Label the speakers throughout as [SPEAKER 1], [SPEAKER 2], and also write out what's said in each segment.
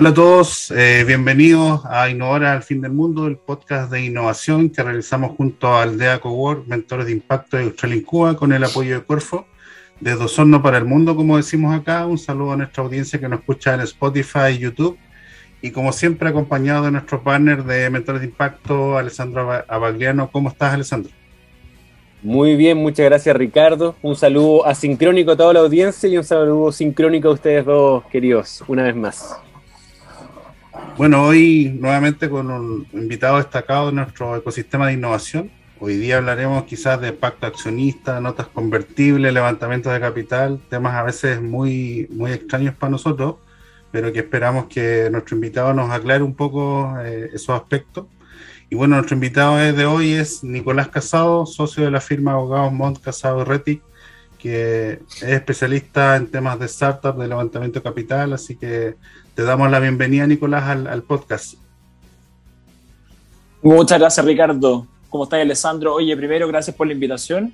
[SPEAKER 1] Hola a todos, eh, bienvenidos a Innovar al Fin del Mundo, el podcast de innovación que realizamos junto a Aldea Cowork, Mentores de Impacto de Australia Cuba, con el apoyo de Corfo, desde Osorno para el Mundo, como decimos acá. Un saludo a nuestra audiencia que nos escucha en Spotify y YouTube. Y como siempre, acompañado de nuestro partner de Mentores de Impacto, Alessandro Abagliano. ¿Cómo estás, Alessandro?
[SPEAKER 2] Muy bien, muchas gracias Ricardo. Un saludo asincrónico a toda la audiencia y un saludo sincrónico a ustedes dos, queridos, una vez más.
[SPEAKER 1] Bueno, hoy nuevamente con un invitado destacado de nuestro ecosistema de innovación. Hoy día hablaremos quizás de pacto accionista, notas convertibles, levantamiento de capital, temas a veces muy, muy extraños para nosotros, pero que esperamos que nuestro invitado nos aclare un poco eh, esos aspectos. Y bueno, nuestro invitado de hoy es Nicolás Casado, socio de la firma abogados Mont Casado Retic, que es especialista en temas de startup, de levantamiento de capital, así que te damos la bienvenida, Nicolás, al, podcast.
[SPEAKER 3] Muchas gracias, Ricardo. ¿Cómo estás, Alessandro? Oye, primero, gracias por la invitación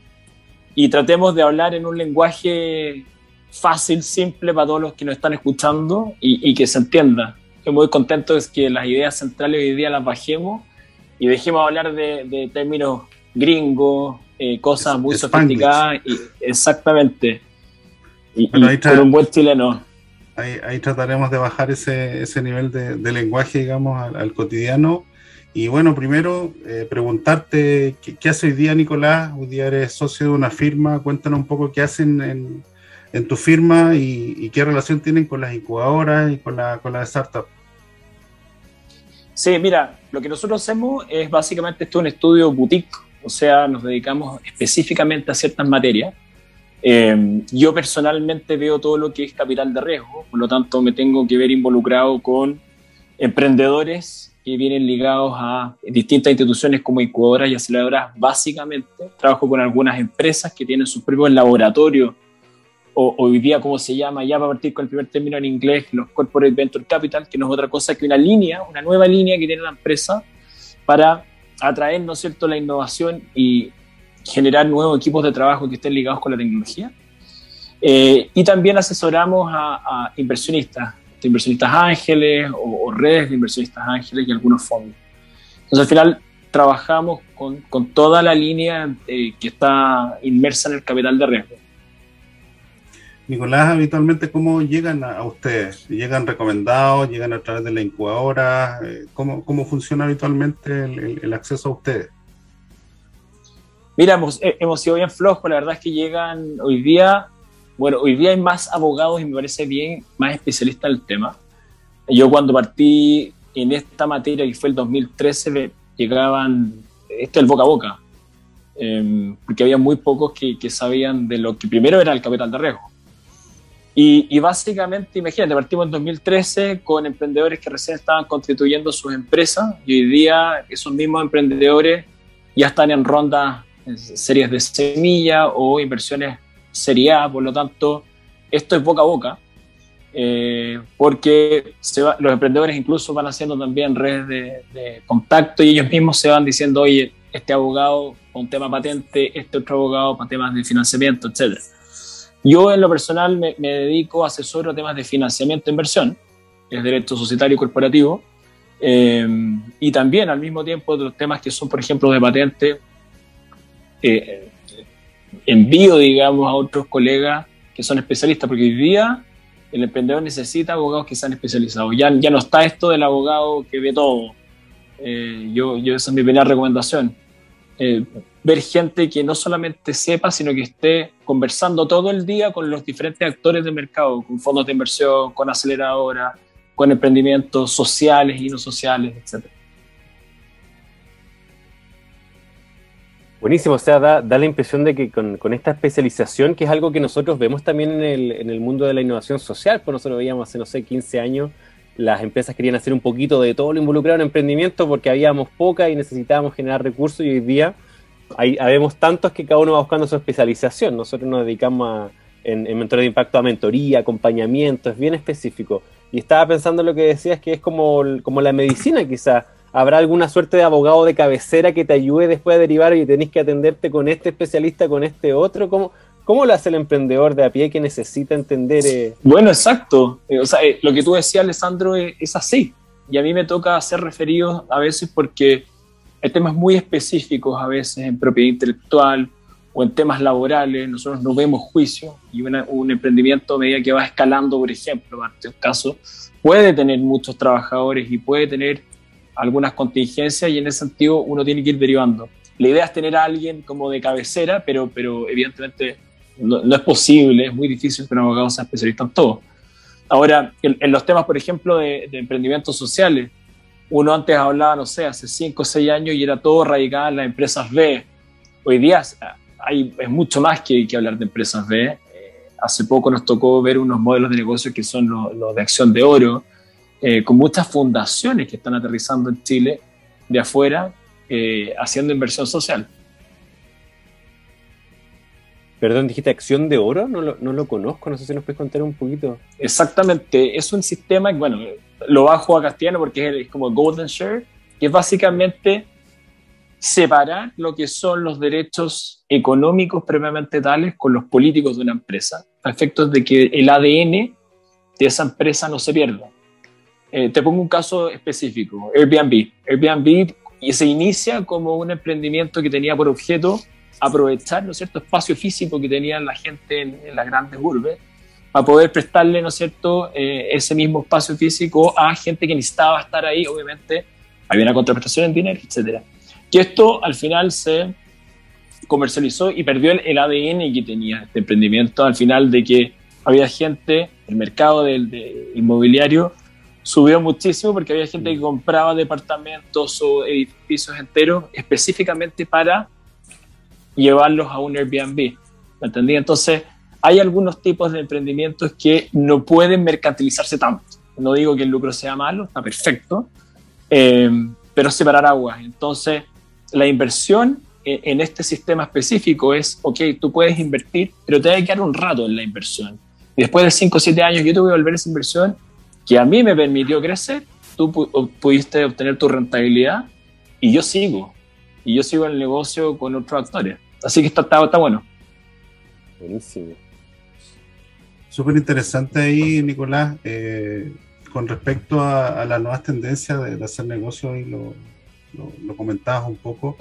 [SPEAKER 3] y tratemos de hablar en un lenguaje fácil, simple para todos los que nos están escuchando y, que se entienda. Estoy muy contento de que las ideas centrales hoy día las bajemos y dejemos de hablar de, términos gringos, eh, cosas muy sofisticadas. Y, exactamente. Y, con un buen chileno
[SPEAKER 1] ahí, trataremos de bajar ese, ese nivel de, lenguaje, digamos, al, cotidiano. Y bueno, primero eh, preguntarte, ¿qué, hace hoy día Nicolás? Hoy día eres socio de una firma, cuéntanos un poco qué hacen en, en tu firma y, qué relación tienen con las incubadoras y con la, con la startup.
[SPEAKER 3] Sí, mira, lo que nosotros hacemos es básicamente esto un estudio boutique, o sea, nos dedicamos específicamente a ciertas materias eh, yo personalmente veo todo lo que es capital de riesgo, por lo tanto me tengo que ver involucrado con emprendedores que vienen ligados a distintas instituciones como incubadoras y aceleradoras básicamente. Trabajo con algunas empresas que tienen sus propios laboratorios o hoy día como se llama, ya para partir con el primer término en inglés, los Corporate Venture Capital, que no es otra cosa que una línea, una nueva línea que tiene la empresa para atraer, ¿no es cierto?, la innovación y generar nuevos equipos de trabajo que estén ligados con la tecnología. Eh, y también asesoramos a, inversionistas, inversionistas ángeles o, redes de inversionistas ángeles y algunos fondos. Entonces al final trabajamos con, con toda la línea eh, que está inmersa en el capital de riesgo.
[SPEAKER 1] Nicolás, habitualmente, ¿cómo llegan a, ustedes? ¿Llegan recomendados? ¿Llegan a través de la incubadora? Eh, ¿Cómo, cómo funciona habitualmente el, acceso a ustedes?
[SPEAKER 3] Mira, eh, hemos, sido bien flojos, la verdad es que llegan hoy día, bueno, hoy día hay más abogados y me parece bien más especialistas en el tema. Yo cuando partí en esta materia, que fue el 2013, llegaban, esto es el boca a boca, em, porque había muy pocos que, sabían de lo que primero era el capital de riesgo. Y, y, básicamente, imagínate, partimos en 2013 con emprendedores que recién estaban constituyendo sus empresas y hoy día esos mismos emprendedores ya están en rondas series de semilla o inversiones serie por lo tanto, esto es boca a boca, eh, porque los emprendedores incluso van haciendo también redes de, contacto y ellos mismos se van diciendo, oye, este abogado un tema patente, este otro abogado para temas de financiamiento, etc. Yo en lo personal me, dedico, a temas de financiamiento e inversión, es derecho societario y corporativo, eh, y también al mismo tiempo otros temas que son, por ejemplo, de patente, eh, envío, digamos, a otros colegas que son especialistas, porque hoy día el emprendedor necesita abogados que sean especializados. Ya, ya no está esto del abogado que ve todo. Eh, yo, yo, esa es mi primera recomendación. Eh, ver gente que no solamente sepa, sino que esté conversando todo el día con los diferentes actores del mercado, con fondos de inversión, con aceleradoras, con emprendimientos sociales y no sociales, etc.
[SPEAKER 2] Buenísimo, o sea, da, la impresión de que con, esta especialización, que es algo que nosotros vemos también en el, en el mundo de la innovación social, pues nosotros veíamos hace, no sé, 15 años, las empresas querían hacer un poquito de todo lo involucrado en emprendimiento porque habíamos poca y necesitábamos generar recursos y hoy día hay, tantos que cada uno va buscando su especialización. Nosotros nos dedicamos en, en de Impacto a mentoría, acompañamiento, es bien específico. Y estaba pensando en lo que decías, que es como, como la medicina quizás ¿Habrá alguna suerte de abogado de cabecera que te ayude después a derivar y tenés que atenderte con este especialista, con este otro? ¿Cómo, ¿Cómo lo hace el emprendedor de a pie que necesita entender? Eh?
[SPEAKER 3] Bueno, exacto. Eh, o sea, eh, lo que tú decías, Alessandro, es, así. Y a mí me toca hacer referidos a veces porque hay temas muy específicos a veces en propiedad intelectual o en temas laborales. Nosotros no vemos juicio y un emprendimiento a medida que va escalando, por ejemplo, en este caso, puede tener muchos trabajadores y puede tener algunas contingencias y en ese sentido uno tiene que ir derivando. La idea es tener a alguien como de cabecera, pero, pero evidentemente no, es posible, es muy difícil que un abogado sea especialista en todo. Ahora, en, los temas, por ejemplo, de, emprendimientos sociales, uno antes hablaba, no sé, hace 5 o 6 años y era todo radicado en las empresas B. Hoy día hay, es mucho más que, que hablar de empresas B. Eh, hace poco nos tocó ver unos modelos de negocio que son los, de acción de oro, eh, con muchas fundaciones que están aterrizando en Chile de afuera, eh, haciendo inversión social.
[SPEAKER 2] Perdón, dijiste acción de oro, no lo, no lo, conozco, no sé si nos puedes contar un poquito.
[SPEAKER 3] Exactamente, es un sistema, bueno, lo bajo a castellano porque es, como Golden Share, que es básicamente separar lo que son los derechos económicos previamente tales con los políticos de una empresa, a efectos de que el ADN de esa empresa no se pierda. Eh, te pongo un caso específico, Airbnb. Airbnb se inicia como un emprendimiento que tenía por objeto aprovechar ¿no es cierto? espacio físico que tenía la gente en, las grandes urbes para poder prestarle ¿no es cierto? Eh, ese mismo espacio físico a gente que necesitaba estar ahí, obviamente había una contraprestación en dinero, etc. Y esto al final se comercializó y perdió el, ADN que tenía este emprendimiento al final de que había gente, el mercado del, inmobiliario subió muchísimo porque había gente que compraba departamentos o edificios enteros específicamente para llevarlos a un Airbnb. ¿Me entendí? Entonces, hay algunos tipos de emprendimientos que no pueden mercantilizarse tanto. No digo que el lucro sea malo, está perfecto, eh, pero separar aguas. Entonces, la inversión en este sistema específico es, ok, tú puedes invertir, pero te que quedar un rato en la inversión. Y después de 5 o 7 años yo te voy a volver esa inversión que a mí me permitió crecer, tú pudiste obtener tu rentabilidad y yo sigo. Y yo sigo el negocio con otros actores. Así que está, está, bueno.
[SPEAKER 2] Buenísimo.
[SPEAKER 1] Súper interesante ahí, Nicolás. Eh, con respecto a, las nuevas tendencias de, hacer negocios, y lo, lo, comentabas un poco.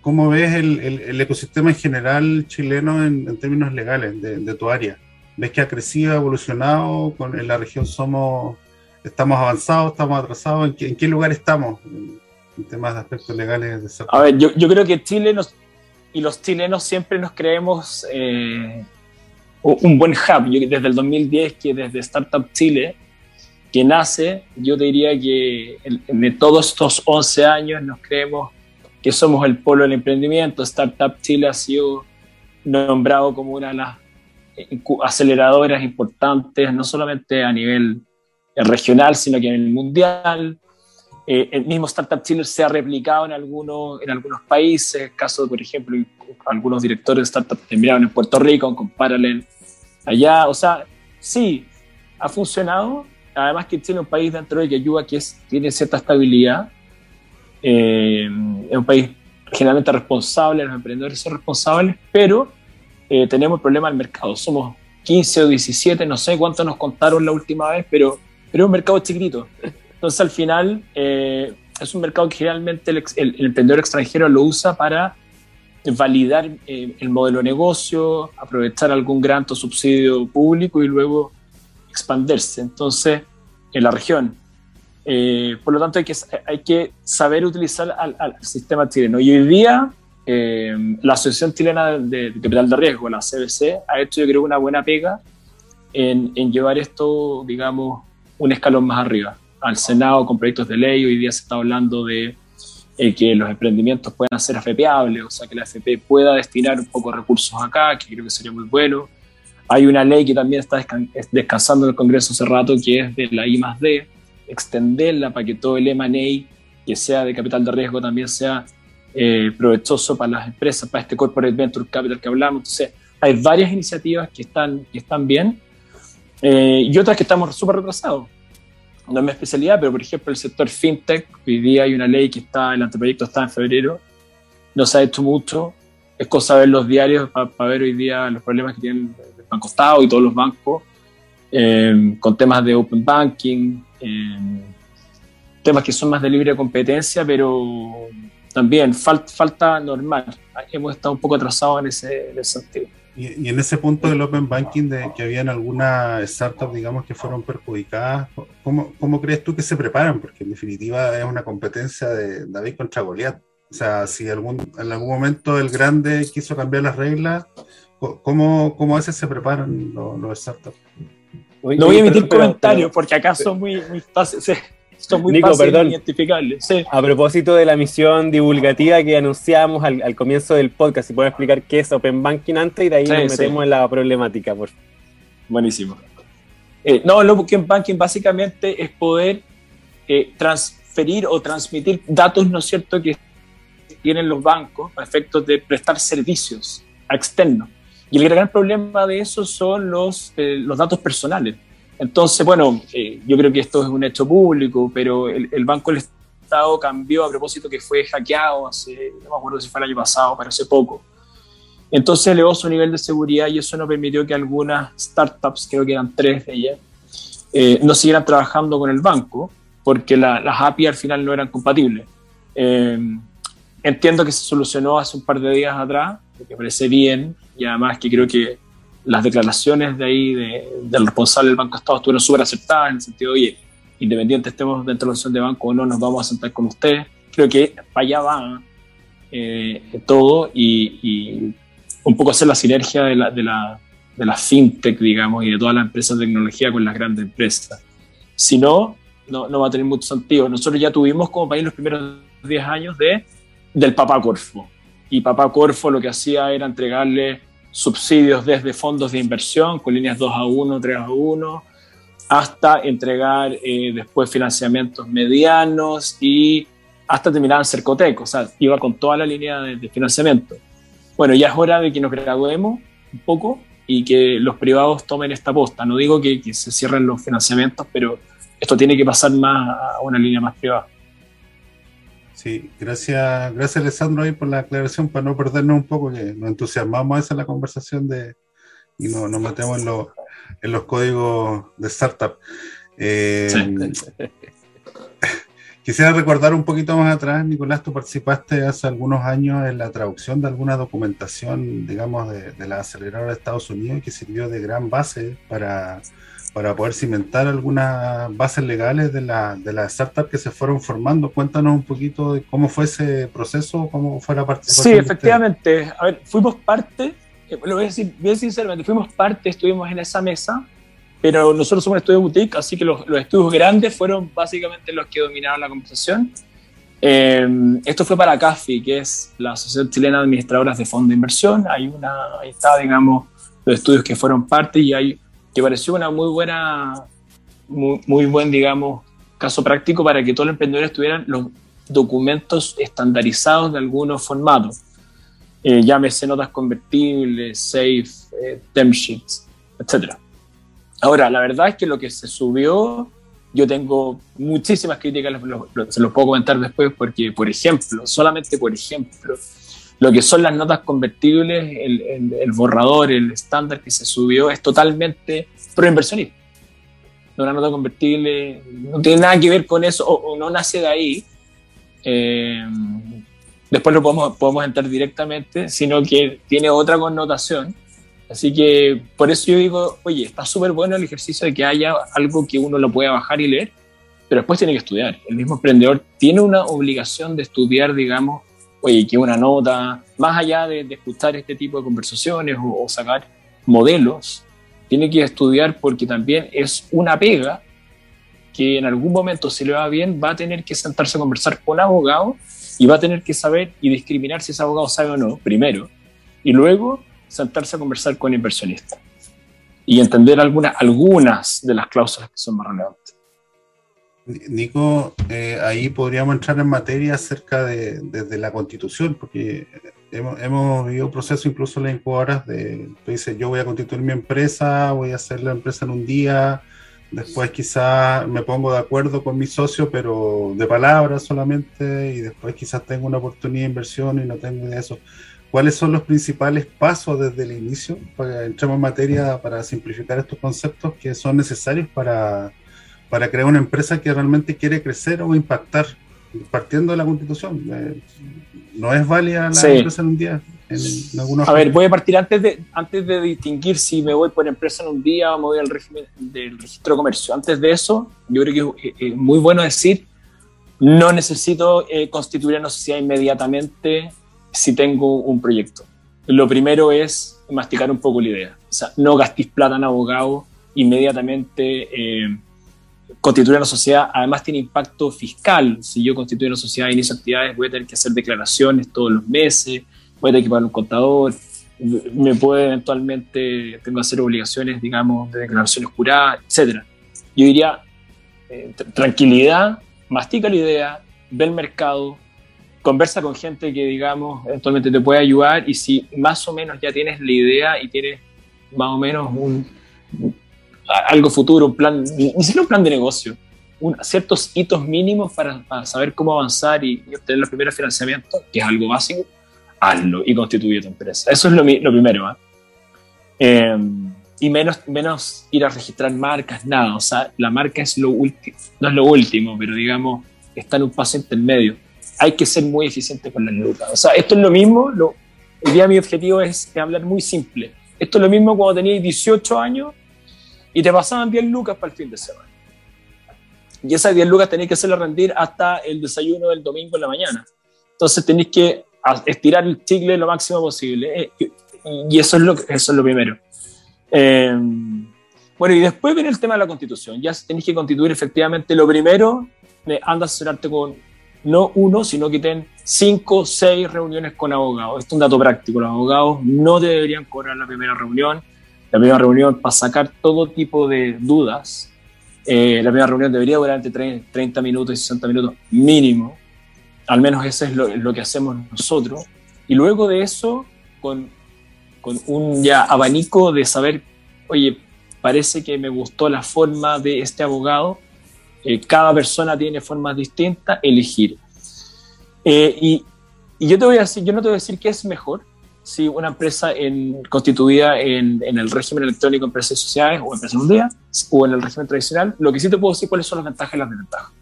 [SPEAKER 1] ¿Cómo, ves el, ecosistema en general chileno en, términos legales de, tu área? ¿Ves que ha crecido, ha evolucionado? Con, en la región somos, estamos avanzados, estamos atrasados. ¿En qué, lugar estamos en, temas de aspectos legales? De
[SPEAKER 3] a ver, yo, yo creo que Chile nos, y los chilenos siempre nos creemos eh, un buen hub. Desde el 2010, que desde Startup Chile, que nace, yo diría que de todos estos 11 años nos creemos que somos el polo del emprendimiento. Startup Chile ha sido nombrado como una de las aceleradoras importantes, no solamente a nivel regional, sino que a nivel mundial. Eh, el mismo Startup Chile se ha replicado en, algunos, en algunos países, caso, por ejemplo, algunos directores de startups terminaron en Puerto Rico con Parallel allá, o sea, sí, ha funcionado, además que tiene un país dentro de que ayuda que tiene cierta estabilidad, eh, es un país generalmente responsable, los emprendedores son responsables, pero eh, tenemos el problema del mercado, somos 15 o 17, no sé cuánto nos contaron la última vez, pero, pero es un mercado chiquitito. Entonces, al final, eh, es un mercado que generalmente el, emprendedor extranjero lo usa para validar eh, el modelo de negocio, aprovechar algún grant o subsidio público y luego expandirse. Entonces, en la región. Eh, por lo tanto, hay que, hay que saber utilizar al, sistema chileno. Y hoy día, la Asociación Chilena de, Capital de Riesgo, la CBC, ha hecho, yo creo, una buena pega en, en llevar esto, digamos, un escalón más arriba al Senado con proyectos de ley. Hoy día se está hablando de eh, que los emprendimientos puedan ser afepeables, o sea, que la AFP pueda destinar un poco de recursos acá, que creo que sería muy bueno. Hay una ley que también está descansando en el Congreso hace rato, que es de la I más D, extenderla para que todo el M&A que sea de capital de riesgo también sea eh, provechoso para las empresas, para este Corporate Venture Capital que hablamos. Entonces, hay varias iniciativas que están, que están bien eh, y otras que estamos súper retrasados no es mi especialidad, pero por ejemplo el sector fintech, hoy día hay una ley que está, el anteproyecto está en febrero, no se ha hecho mucho. es cosa ver los diarios para ver hoy día los problemas que tienen el Banco Estado y todos los bancos, eh, con temas de open banking, eh, temas que son más de libre competencia, pero también falta normal. Hemos estado un poco atrasados en ese, sentido.
[SPEAKER 1] Y, en ese punto del open banking, de que habían algunas startups, digamos, que fueron perjudicadas, ¿cómo, ¿cómo, crees tú que se preparan? Porque en definitiva es una competencia de David contra Goliat. O sea, si algún, en algún momento el grande quiso cambiar las reglas, ¿cómo, cómo a veces se preparan los, los startups?
[SPEAKER 3] no voy a emitir comentarios porque acá son muy, muy fáciles. Son muy Nico, perdón. identificables.
[SPEAKER 2] A propósito de la misión divulgativa que anunciamos al, comienzo del podcast, si puedes explicar qué es Open Banking antes y de ahí nos metemos en la problemática, por
[SPEAKER 3] Buenísimo. Eh, no, el Open Banking básicamente es poder eh, transferir o transmitir datos, ¿no es cierto?, que tienen los bancos a efectos de prestar servicios a externos. Y el gran problema de eso son los, eh, los datos personales. Entonces, bueno, eh, yo creo que esto es un hecho público, pero el, Banco del Estado cambió a propósito que fue hackeado hace, no me acuerdo si fue el año pasado, pero hace poco. Entonces elevó su nivel de seguridad y eso no permitió que algunas startups, creo que eran tres de ellas, eh, no siguieran trabajando con el banco porque las API al final no eran compatibles. entiendo que se solucionó hace un par de días atrás, que parece bien, y además que creo que las declaraciones de ahí del responsable del Banco de Estado estuvieron súper aceptadas en el sentido, oye, independiente estemos dentro de la asociación de banco o no, nos vamos a sentar con usted. Creo que para allá va eh, todo y, un poco hacer la sinergia de la, de, la, de la fintech, digamos, y de todas las empresas de tecnología con las grandes empresas. Si no, no, no va a tener mucho sentido. Nosotros ya tuvimos como país los primeros 10 años de, del papá Corfo. Y papá Corfo lo que hacía era entregarle subsidios desde fondos de inversión con líneas 2 a 1, 3 a 1, hasta entregar eh, después financiamientos medianos y hasta terminar en Cercotec, o sea, iba con toda la línea de, financiamiento. Bueno, ya es hora de que nos graduemos un poco y que los privados tomen esta posta. No digo que, que se cierren los financiamientos, pero esto tiene que pasar más a una línea más privada.
[SPEAKER 1] Sí, gracias, gracias Alessandro ahí por la aclaración para no perdernos un poco, que nos entusiasmamos esa la conversación de y no, nos metemos en, en los códigos de startup. Eh, quisiera recordar un poquito más atrás, Nicolás, tú participaste hace algunos años en la traducción de alguna documentación, digamos, de, de la aceleradora de Estados Unidos que sirvió de gran base para para poder cimentar algunas bases legales de las de la startups que se fueron formando. Cuéntanos un poquito de cómo fue ese proceso, cómo fue la participación.
[SPEAKER 3] Sí, efectivamente. A ver, fuimos parte, eh, lo voy a decir bien sinceramente, fuimos parte, estuvimos en esa mesa, pero nosotros somos un estudio boutique, así que los, los estudios grandes fueron básicamente los que dominaron la conversación. Eh, esto fue para CAFI, que es la Asociación Chilena de Administradoras de Fondos de Inversión. Hay una, ahí está, digamos, los estudios que fueron parte y hay que pareció una muy buena, muy, buen, digamos, caso práctico para que todos los emprendedores tuvieran los documentos estandarizados de algunos formatos. Eh, llámese notas convertibles, safe, eh, sheets, etc. Ahora, la verdad es que lo que se subió, yo tengo muchísimas críticas, se los puedo comentar después, porque, por ejemplo, solamente por ejemplo, lo que son las notas convertibles, el, borrador, el estándar que se subió es totalmente pro-inversionista. Una nota convertible no tiene nada que ver con eso o, no nace de ahí. Eh, después lo podemos, podemos entrar directamente, sino que tiene otra connotación. Así que por eso yo digo, oye, está súper bueno el ejercicio de que haya algo que uno lo pueda bajar y leer, pero después tiene que estudiar. El mismo emprendedor tiene una obligación de estudiar, digamos, oye, que una nota, más allá de, escuchar este tipo de conversaciones o, sacar modelos, tiene que estudiar porque también es una pega que en algún momento, si le va bien, va a tener que sentarse a conversar con abogado y va a tener que saber y discriminar si ese abogado sabe o no, primero, y luego sentarse a conversar con inversionistas y entender algunas de las cláusulas que son más relevantes.
[SPEAKER 1] Nico, eh, ahí podríamos entrar en materia acerca de, la constitución, porque hemos, hemos vivido procesos incluso en las incubadoras de, tú dices, yo voy a constituir mi empresa, voy a hacer la empresa en un día, después quizás me pongo de acuerdo con mi socio, pero de palabras solamente, y después quizás tengo una oportunidad de inversión y no tengo eso. ¿cuáles son los principales pasos desde el inicio? Para entremos en materia para simplificar estos conceptos que son necesarios para, para crear una empresa que realmente quiere crecer o impactar, partiendo de la constitución. Eh, no es válida la empresa en un día.
[SPEAKER 3] a ver, voy a partir antes de, antes de distinguir si me voy por empresa en un día o me voy al régimen del registro de comercio. Antes de eso, yo creo que es muy bueno decir no necesito eh, constituir una sociedad inmediatamente si tengo un proyecto. Lo primero es masticar un poco la idea. O sea, no gastéis plata en abogado inmediatamente. Eh, constituir una sociedad además tiene impacto fiscal. Si yo constituyo una sociedad y inicio actividades, voy a tener que hacer declaraciones todos los meses, voy a tener que pagar un contador, me puede eventualmente, tengo que hacer obligaciones, digamos, de declaraciones juradas, etc. Yo diría, eh, tranquilidad, mastica la idea, ve el mercado, conversa con gente que, digamos, eventualmente te puede ayudar y si más o menos ya tienes la idea y tienes más o menos un, algo futuro, un plan, ni siquiera un plan de negocio, ciertos hitos mínimos para, saber cómo avanzar y, obtener los primeros financiamientos, que es algo básico, hazlo y constituye tu empresa. Eso es lo, lo primero. ¿ah? Em, y menos, menos ir a registrar marcas, nada. O sea, la marca es lo último, no es lo último, pero digamos, está en un paso medio. Hay que ser muy eficiente con las lucas. O sea, esto es lo mismo, lo, el día mi objetivo es, hablar muy simple. Esto es lo mismo cuando tenías 18 años y te pasaban 10 lucas para el fin de semana. Y esas 10 lucas tenéis que hacerle rendir hasta el desayuno del domingo en la mañana. Entonces tenéis que estirar el chicle lo máximo posible. Eh, y eso es lo, eso es lo primero. Eh, bueno, y después viene el tema de la constitución. Ya tenéis que constituir efectivamente lo primero, anda a asesorarte con no uno, sino que ten cinco, seis reuniones con abogados. Esto es un dato práctico. Los abogados no deberían cobrar la primera reunión. La primera reunión para sacar todo tipo de dudas. Eh, la primera reunión debería durar entre 30 minutos y 60 minutos mínimo. Al menos eso es lo, que hacemos nosotros. Y luego de eso, con con un ya abanico de saber, oye, parece que me gustó la forma de este abogado, eh, cada persona tiene formas distintas, elegir. Eh, y, yo te voy a yo no te voy a decir qué es mejor, si una empresa en, constituida en, en, el régimen electrónico empresas sociales o empresa un día, o en el régimen tradicional, lo que sí te puedo decir cuáles son las ventajas y las desventajas.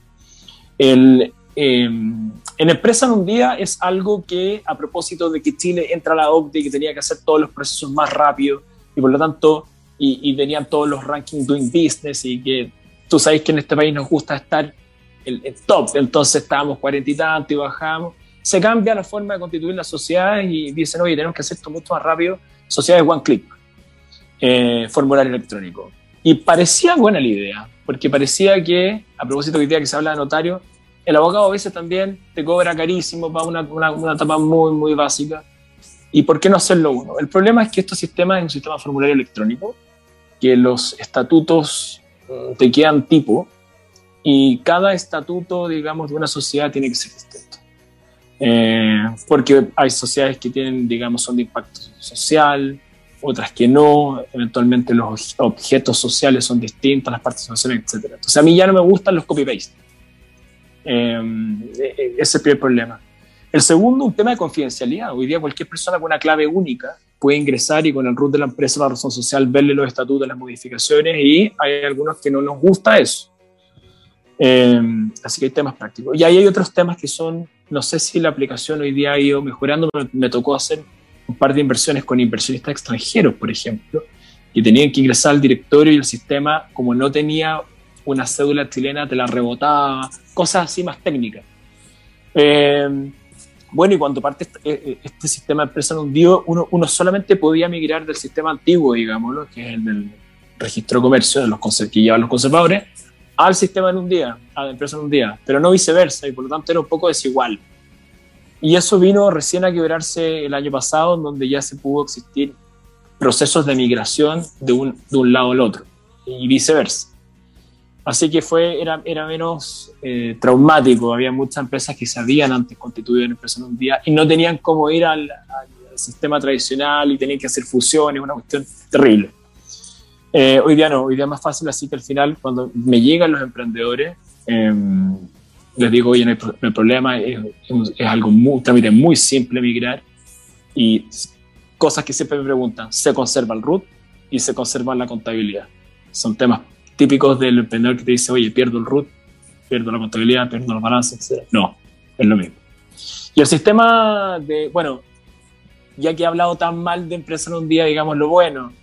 [SPEAKER 3] El, Em, en Empresa en un día es algo que, a propósito de que Chile entra a la OCDE y que tenía que hacer todos los procesos más rápido y por lo tanto, y, venían todos los rankings doing business y que tú sabes que en este país nos gusta estar el, top, entonces estábamos cuarenta y tanto y bajamos. Se cambia la forma de constituir las sociedades y dicen, oye, tenemos que hacer esto mucho más rápido. Sociedades one click, eh, formulario electrónico. Y parecía buena la idea, porque parecía que, a propósito hoy día que se habla de notario, el abogado a veces también te cobra carísimo para una, una, etapa muy, muy básica. ¿Y por qué no hacerlo uno? El problema es que estos sistemas es un sistema formulario electrónico, que los estatutos mm, te quedan tipo, y cada estatuto, digamos, de una sociedad tiene que ser distinto. Eh, porque hay sociedades que tienen, digamos, son de impacto social, otras que no, eventualmente los objetos sociales son distintos, las participaciones, etc. Entonces a mí ya no me gustan los copy-paste. Em, e, e, ese es el primer problema. El segundo, un tema de confidencialidad. Hoy día cualquier persona con una clave única puede ingresar y con el root de la empresa, la razón social, verle los estatutos, las modificaciones y hay algunos que no nos gusta eso. Em, así que hay temas prácticos. Y ahí hay otros temas que son, no sé si la aplicación hoy día ha ido mejorando, me, tocó hacer un par de inversiones con inversionistas extranjeros, por ejemplo, y tenían que ingresar al directorio y el sistema, como no tenía una cédula chilena te la rebotaba, cosas así más técnicas. Eh, bueno, y cuando parte este, eh, eh, este sistema de empresa hundido, uno, uno solamente podía migrar del sistema antiguo, digámoslo, que es el del registro de comercio, de los que llevan los conservadores, al sistema en un día, a la empresa en un día, pero no viceversa, y por lo tanto era un poco desigual. Y eso vino recién a quebrarse el año pasado, en donde ya se pudo existir procesos de migración de un, de un lado al otro, y viceversa. Así que fue, era, era menos eh, traumático. Había muchas empresas que se habían antes constituido en empresa en un día y no tenían cómo ir al, sistema tradicional y tenían que hacer fusiones, una cuestión terrible. Eh, hoy día no, hoy día es más fácil, así que al final, cuando me llegan los emprendedores, em, les digo, oye, no hay, problema, es, algo muy, trámite muy simple migrar. Y cosas que siempre me preguntan, ¿se conserva el RUT y se conserva la contabilidad? Son temas típicos del emprendedor que te dice, oye, pierdo el RUT, pierdo la contabilidad, pierdo los balances, etc. No, es lo mismo. Y el sistema de, bueno, ya que he hablado tan mal de empresa en un día, digamos lo bueno,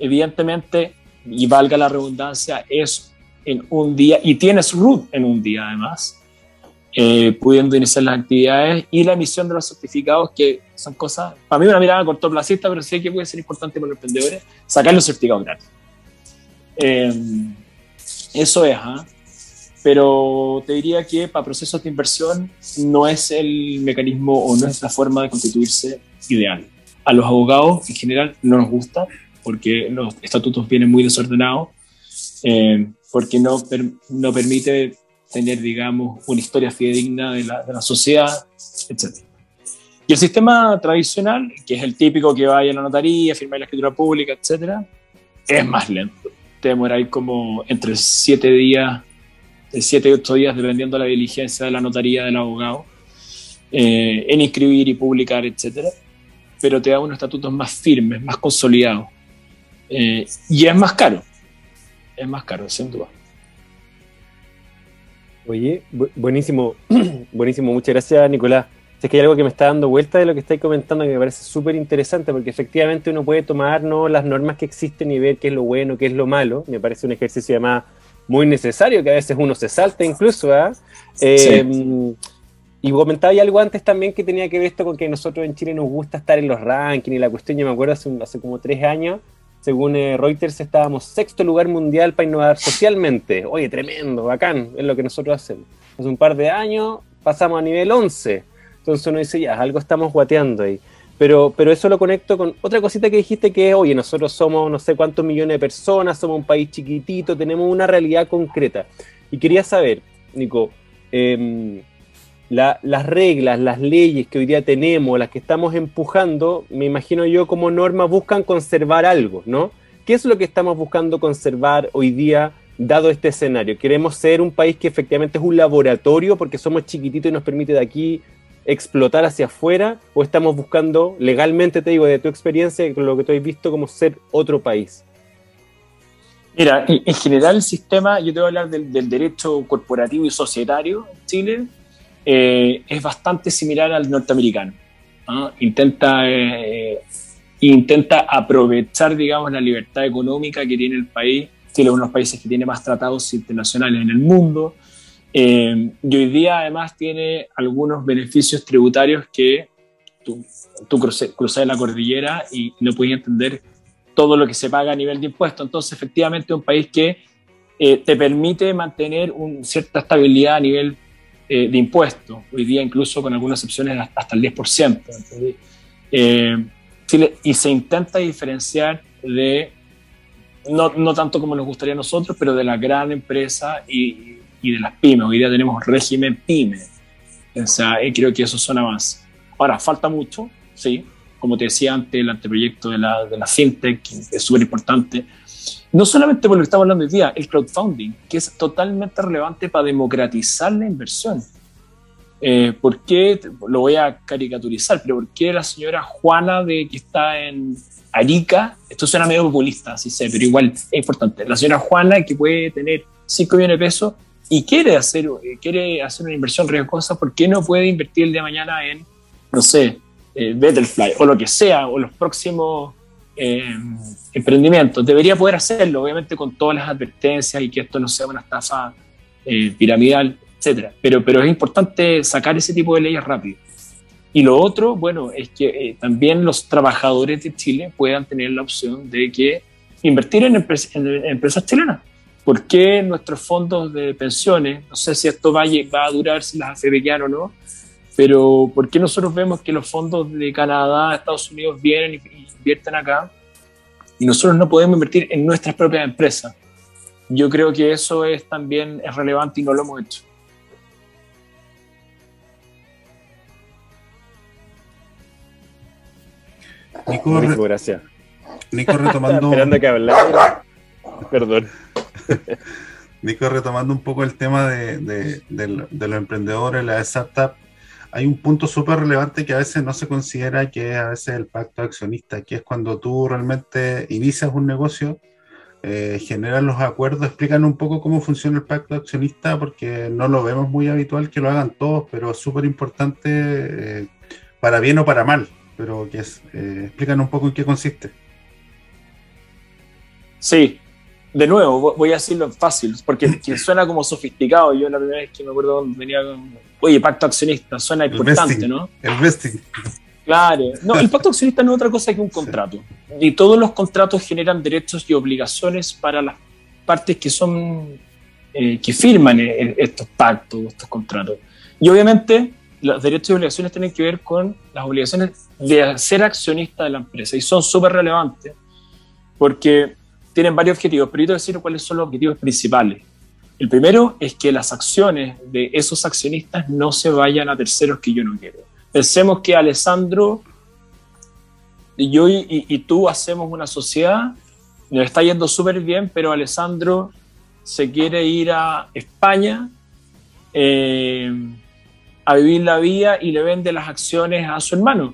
[SPEAKER 3] evidentemente, y valga la redundancia, es en un día, y tienes root en un día además, eh, pudiendo iniciar las actividades y la emisión de los certificados, que son cosas, para mí una mirada cortoplacista, pero sí que puede ser importante para los emprendedores, sacar los certificados gratis. Eh, eso es, ¿ah? pero te diría que para procesos de inversión no es el mecanismo o no es la forma de constituirse ideal. A los abogados en general no nos gusta porque los estatutos vienen muy desordenados, eh, porque no, no permite tener, digamos, una historia fidedigna de la, de la sociedad, etc. Y el sistema tradicional, que es el típico que vaya a la notaría, firmar la escritura pública, etc., es más lento. Te demoráis como entre siete días de 7 y 8 días, dependiendo de la diligencia de la notaría del abogado, eh, en inscribir y publicar, etcétera, pero te da unos estatutos más firmes, más consolidados. Eh, y es más caro, es más caro, sin duda.
[SPEAKER 2] Oye, buenísimo, buenísimo, muchas gracias Nicolás. Es que hay algo que me está dando vuelta de lo que estáis comentando que me parece súper interesante, porque efectivamente uno puede tomar ¿no? las normas que existen y ver qué es lo bueno, qué es lo malo. Me parece un ejercicio además muy necesario, que a veces uno se salta incluso. ¿ah? Eh, y comentaba algo antes también que tenía que ver esto con que nosotros en Chile nos gusta estar en los rankings y la cuestión, yo me acuerdo hace, hace como tres años, según eh, Reuters estábamos sexto lugar mundial para innovar socialmente. Oye, tremendo, bacán, es lo que nosotros hacemos. Hace un par de años pasamos a nivel 11. Entonces uno dice, ya, algo estamos guateando ahí. Pero, pero eso lo conecto con otra cosita que dijiste que es, oye, nosotros somos no sé cuántos millones de personas, somos un país chiquitito, tenemos una realidad concreta. Y quería saber, Nico, em, las reglas, las leyes que hoy día tenemos, las que estamos empujando, me imagino yo como norma buscan conservar algo, ¿no? ¿Qué es lo que estamos buscando conservar hoy día dado este escenario? ¿Queremos ser un país que efectivamente es un laboratorio porque somos chiquititos y nos permite de aquí explotar hacia afuera o estamos buscando legalmente, te digo, de tu experiencia, lo que tú has visto, como ser otro país?
[SPEAKER 3] Mira, en general el sistema, yo te voy a hablar del, derecho corporativo y societario en Chile, eh, es bastante similar al norteamericano. Intenta, eh, intenta aprovechar, digamos, la libertad económica que tiene el país. Chile es uno de los países que tiene más tratados internacionales en el mundo. Eh, y hoy día además tiene algunos beneficios tributarios que tú, tú cruzas la cordillera y no puedes entender todo lo que se paga a nivel de impuestos. Entonces, efectivamente, es un país que te permite mantener una cierta estabilidad a nivel eh, de impuestos. Hoy día, incluso con algunas excepciones, hasta el 10%. y se intenta diferenciar de, no, no, tanto como nos gustaría a nosotros, pero de la gran empresa y, y de las pymes. Hoy día tenemos régimen pyme. O sea, creo que eso suena más. Ahora, falta mucho, sí. Como te decía antes, el anteproyecto de la, de la FinTech es súper importante. No solamente por lo que estamos hablando hoy día, el crowdfunding, que es totalmente relevante para democratizar la inversión. Eh, ¿Por qué? Lo voy a caricaturizar, pero ¿por qué la señora Juana de que está en Arica? Esto suena medio populista, sí sé, pero igual es importante. La señora Juana que puede tener 5 millones de pesos y quiere hacer, eh, quiere hacer una inversión riesgosa, ¿por qué no puede invertir el de mañana en, no sé, eh, Betterfly o lo que sea, o los próximos eh, emprendimientos? Debería poder hacerlo, obviamente con todas las advertencias y que esto no sea una estafa piramidal, etcétera. Pero, pero es importante sacar ese tipo de leyes rápido. Y lo otro, bueno, es que también los trabajadores de Chile puedan tener la opción de que invertir en empresas chilenas ¿Por qué nuestros fondos de pensiones, no sé si esto va a, va a durar, si las AFP o no, pero ¿por qué nosotros vemos que los fondos de Canadá, Estados Unidos vienen y invierten acá y nosotros no podemos invertir en nuestras propias empresas? Yo creo que eso es también es relevante y no lo hemos hecho.
[SPEAKER 2] Nico, gracias.
[SPEAKER 1] Nico retomando.
[SPEAKER 2] esperando que hablar. Perdón.
[SPEAKER 1] Nico, retomando un poco el tema de, los emprendedores, la startup, hay un punto súper relevante que a veces no se considera que es a veces el pacto accionista, que es cuando tú realmente inicias un negocio, eh, generas los acuerdos, explican un poco cómo funciona el pacto accionista, porque no lo vemos muy habitual que lo hagan todos, pero es súper importante eh, para bien o para mal, pero que es, eh, explican un poco en qué consiste.
[SPEAKER 3] Sí, de nuevo, voy a decirlo fácil, porque suena como sofisticado. Yo la primera vez que me acuerdo venía con, oye, pacto accionista, suena importante, ¿no?
[SPEAKER 1] El vesting.
[SPEAKER 3] Claro, no, el pacto accionista no es otra cosa que un contrato. Y todos los contratos generan derechos y obligaciones para las partes que son, eh, que firman eh, estos pactos, estos contratos. Y obviamente los derechos y obligaciones tienen que ver con las obligaciones de ser accionista de la empresa y son súper relevantes porque tienen varios objetivos, pero yo te voy a decir cuáles son los objetivos principales. El primero es que las acciones de esos accionistas no se vayan a terceros que yo no quiero. Pensemos que Alessandro y yo y, tú hacemos una sociedad, nos está yendo súper bien, pero Alessandro se quiere ir a España eh, a vivir la vida y le vende las acciones a su hermano.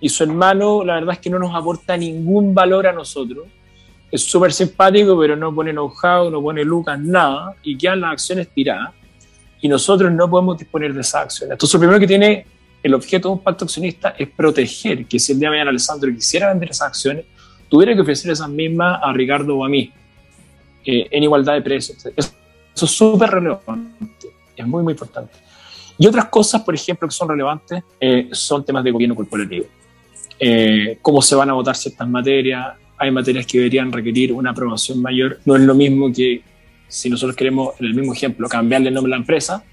[SPEAKER 3] Y su hermano, la verdad es que no nos aporta ningún valor a nosotros es súper simpático, pero no pone know-how, no pone lucas, nada, y quedan las acciones tiradas, y nosotros no podemos disponer de esas acciones. Entonces, lo primero que tiene el objeto de un pacto accionista es proteger que si el día de mañana Alessandro quisiera vender esas acciones, tuviera que ofrecer esas mismas a Ricardo o a mí, eh, en igualdad de precios. Eso es súper relevante, es muy, muy importante. Y otras cosas, por ejemplo, que son relevantes, eh, son temas de gobierno corporativo. Eh, cómo se van a votar ciertas materias, hay materias que deberían requerir una aprobación mayor. No es lo mismo que si nosotros queremos, en el mismo ejemplo, cambiarle el nombre a la empresa,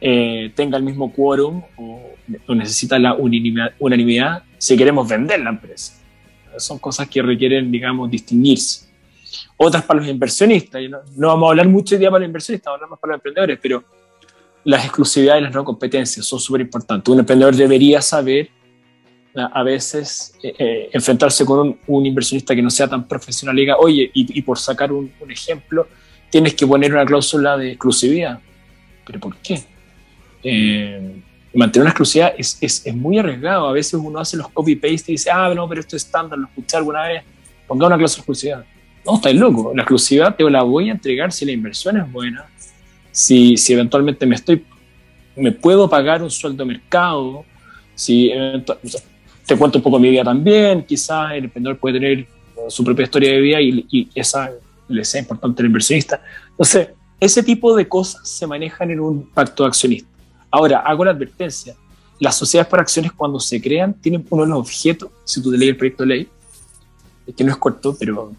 [SPEAKER 3] eh, tenga el mismo quórum o, necesita la unanimidad, si queremos vender la empresa. Son cosas que requieren, digamos, distinguirse. Otras para los inversionistas. No, no vamos a hablar mucho hoy día para los inversionistas, vamos para los emprendedores, pero las exclusividades y las no competencias son súper importantes. Un emprendedor debería saber a veces eh, eh, enfrentarse con un, inversionista que no sea tan profesional y diga, oye, y, por sacar un, ejemplo, tienes que poner una cláusula de exclusividad. ¿Pero por qué? Eh, mantener una exclusividad es, es, es, muy arriesgado. A veces uno hace los copy-paste y dice, ah, no, pero esto es estándar, lo escuché alguna vez, ponga una cláusula de exclusividad. No, estáis loco. La exclusividad te la voy a entregar si la inversión es buena, si, si eventualmente me estoy me puedo pagar un sueldo de mercado, si te cuento un poco mi vida también, quizás el emprendedor puede tener su propia historia de vida y, esa le sea importante al inversionista. Entonces, ese tipo de cosas se manejan en un pacto accionista. Ahora, hago la advertencia, las sociedades por acciones cuando se crean tienen uno de los objetos, si tú te lees el proyecto de ley, que no es corto, pero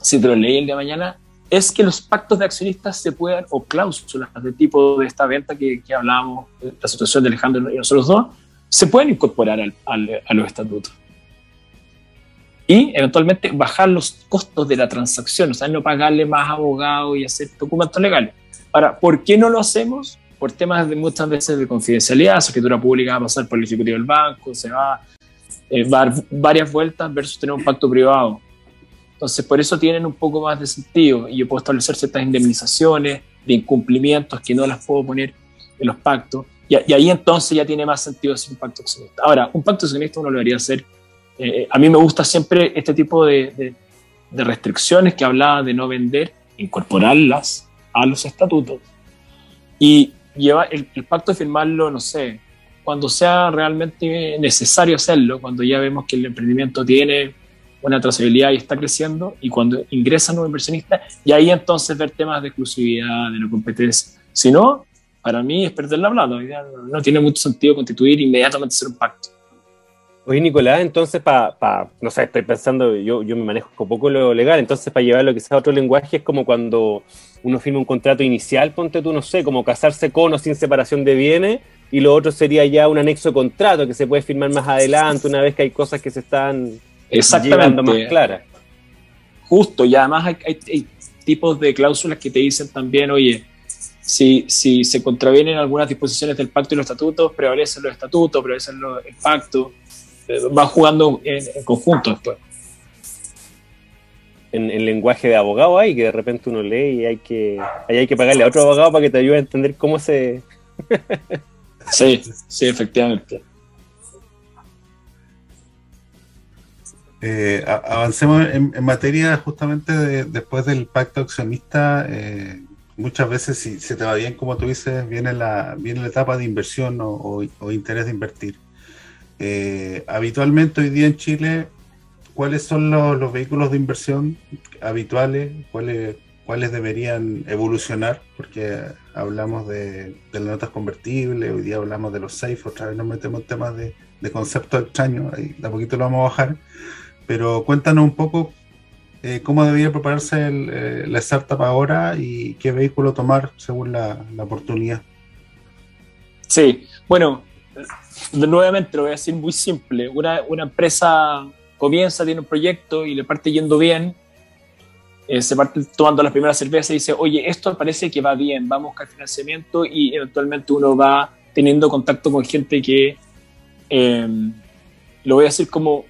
[SPEAKER 3] si te lo lees el día de mañana, es que los pactos de accionistas se puedan, o cláusulas de tipo de esta venta que, que hablábamos, la situación de Alejandro y nosotros dos, se pueden incorporar a los estatutos. Y eventualmente bajar los costos de la transacción, o sea, no pagarle más abogado y hacer documentos legales. Ahora, ¿por qué no lo hacemos? Por temas de muchas veces de confidencialidad, su escritura pública va a pasar por el ejecutivo del banco, se va, eh, va a dar varias vueltas versus tener un pacto privado. Entonces, por eso tienen un poco más de sentido y yo puedo establecer ciertas indemnizaciones de incumplimientos que no las puedo poner en los pactos y, ahí entonces ya tiene más sentido ese un pacto accionista. Ahora, un pacto accionista uno lo debería hacer. Eh, a mí me gusta siempre este tipo de, restricciones que hablaba de no vender, incorporarlas a los estatutos y llevar el, pacto de firmarlo, no sé, cuando sea realmente necesario hacerlo, cuando ya vemos que el emprendimiento tiene una trazabilidad y está creciendo, y cuando ingresa un nuevo inversionista, y ahí entonces ver temas de exclusividad, de no competencia. Si no, para mí es perder la plata. No tiene mucho sentido constituir inmediatamente ser un pacto.
[SPEAKER 2] Oye, Nicolás, entonces, para, no sé, estoy pensando, yo, yo me manejo un poco lo legal, entonces para llevarlo quizás a otro lenguaje es como cuando uno firma un contrato inicial, ponte tú, no sé, como casarse con o sin separación de bienes, y lo otro sería ya un anexo de contrato que se puede firmar más adelante, una vez que hay cosas que se están
[SPEAKER 3] Exactamente.
[SPEAKER 2] más claras.
[SPEAKER 3] Justo, y además hay, hay tipos de cláusulas que te dicen también, oye, si, si se contravienen algunas disposiciones del pacto y los estatutos, prevalecen los estatutos, prevalecen el pacto, eh, va jugando en, conjunto después.
[SPEAKER 2] En, el lenguaje de abogado hay que de repente uno lee y hay que, hay que pagarle a otro abogado para que te ayude a entender cómo se...
[SPEAKER 3] Sí, sí, efectivamente.
[SPEAKER 1] Eh, avancemos en, materia justamente de, después del pacto accionista. Eh, muchas veces, si se te va bien, como tú dices, viene la, viene la etapa de inversión o, interés de invertir. Eh, habitualmente hoy día en Chile, ¿cuáles son los, vehículos de inversión habituales? ¿Cuáles, ¿Cuáles deberían evolucionar? Porque hablamos de, las notas convertibles, hoy día hablamos de los safe, otra vez nos metemos en temas de, de conceptos extraños, ahí de a poquito lo vamos a bajar pero cuéntanos un poco eh, cómo debería prepararse el, eh, la startup ahora y qué vehículo tomar según la, oportunidad.
[SPEAKER 3] Sí, bueno, nuevamente lo voy a decir muy simple. Una, empresa comienza, tiene un proyecto y le parte yendo bien, eh, se parte tomando las primeras cervezas y dice, oye, esto parece que va bien, vamos buscar financiamiento y eventualmente uno va teniendo contacto con gente que, lo voy a decir como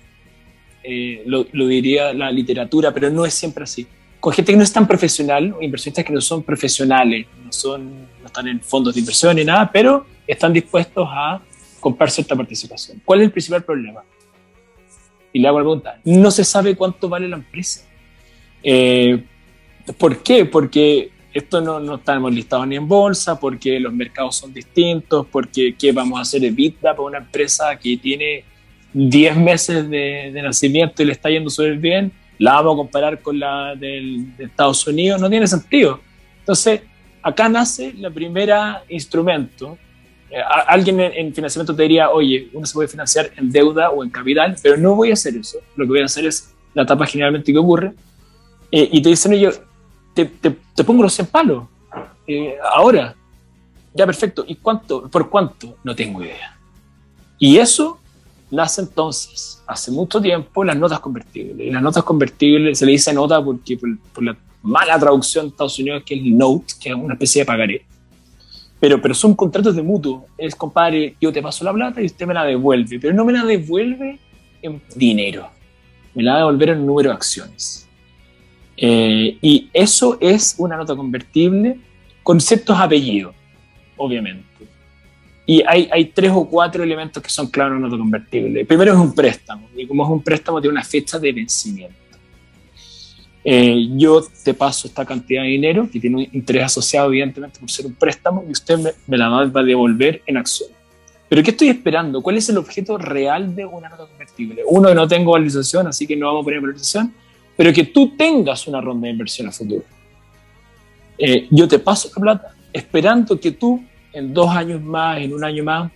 [SPEAKER 3] eh, lo, diría la literatura, pero no es siempre así. Con gente que no es tan profesional, inversionistas que no son profesionales, no, son, no están en fondos de inversión ni nada, pero están dispuestos a comprar cierta participación. ¿Cuál es el principal problema? Y le hago la pregunta, no se sabe cuánto vale la empresa. Eh, ¿Por qué? Porque esto no, no estamos listados ni en bolsa, porque los mercados son distintos, porque ¿qué vamos a hacer EBITDA para una empresa que tiene 10 meses de, nacimiento y le está yendo súper bien, la vamos a comparar con la del, de Estados Unidos, no tiene sentido. Entonces, acá nace la primera instrumento. Eh, alguien en, financiamiento te diría, oye, uno se puede financiar en deuda o en capital, pero no voy a hacer eso. Lo que voy a hacer es la etapa generalmente que ocurre. Eh, y te dicen ellos, te, te, pongo los 100 palos. Eh, ahora, ya perfecto. ¿Y cuánto? ¿Por cuánto? No tengo idea. Y eso nace entonces, hace mucho tiempo, las notas convertibles. Y las notas convertibles se le dice nota porque por, la mala traducción de Estados Unidos, que es note, que es una especie de pagaré. Pero, pero son contratos de mutuo. Es, compadre, yo te paso la plata y usted me la devuelve. Pero no me la devuelve en dinero. Me la va a devolver en número de acciones. Eh, y eso es una nota convertible con ciertos apellidos, obviamente. Y hay, tres o cuatro elementos que son claros en nota convertible. El primero es un préstamo, y como es un préstamo tiene una fecha de vencimiento. Eh, yo te paso esta cantidad de dinero, que tiene un interés asociado evidentemente por ser un préstamo, y usted me, la va a devolver en acción. Pero ¿qué estoy esperando? ¿Cuál es el objeto real de una nota convertible? Uno, que no tengo valorización, así que no vamos a poner valorización, pero que tú tengas una ronda de inversión a futuro. Eh, yo te paso la plata esperando que tú en dos años más, en un año más,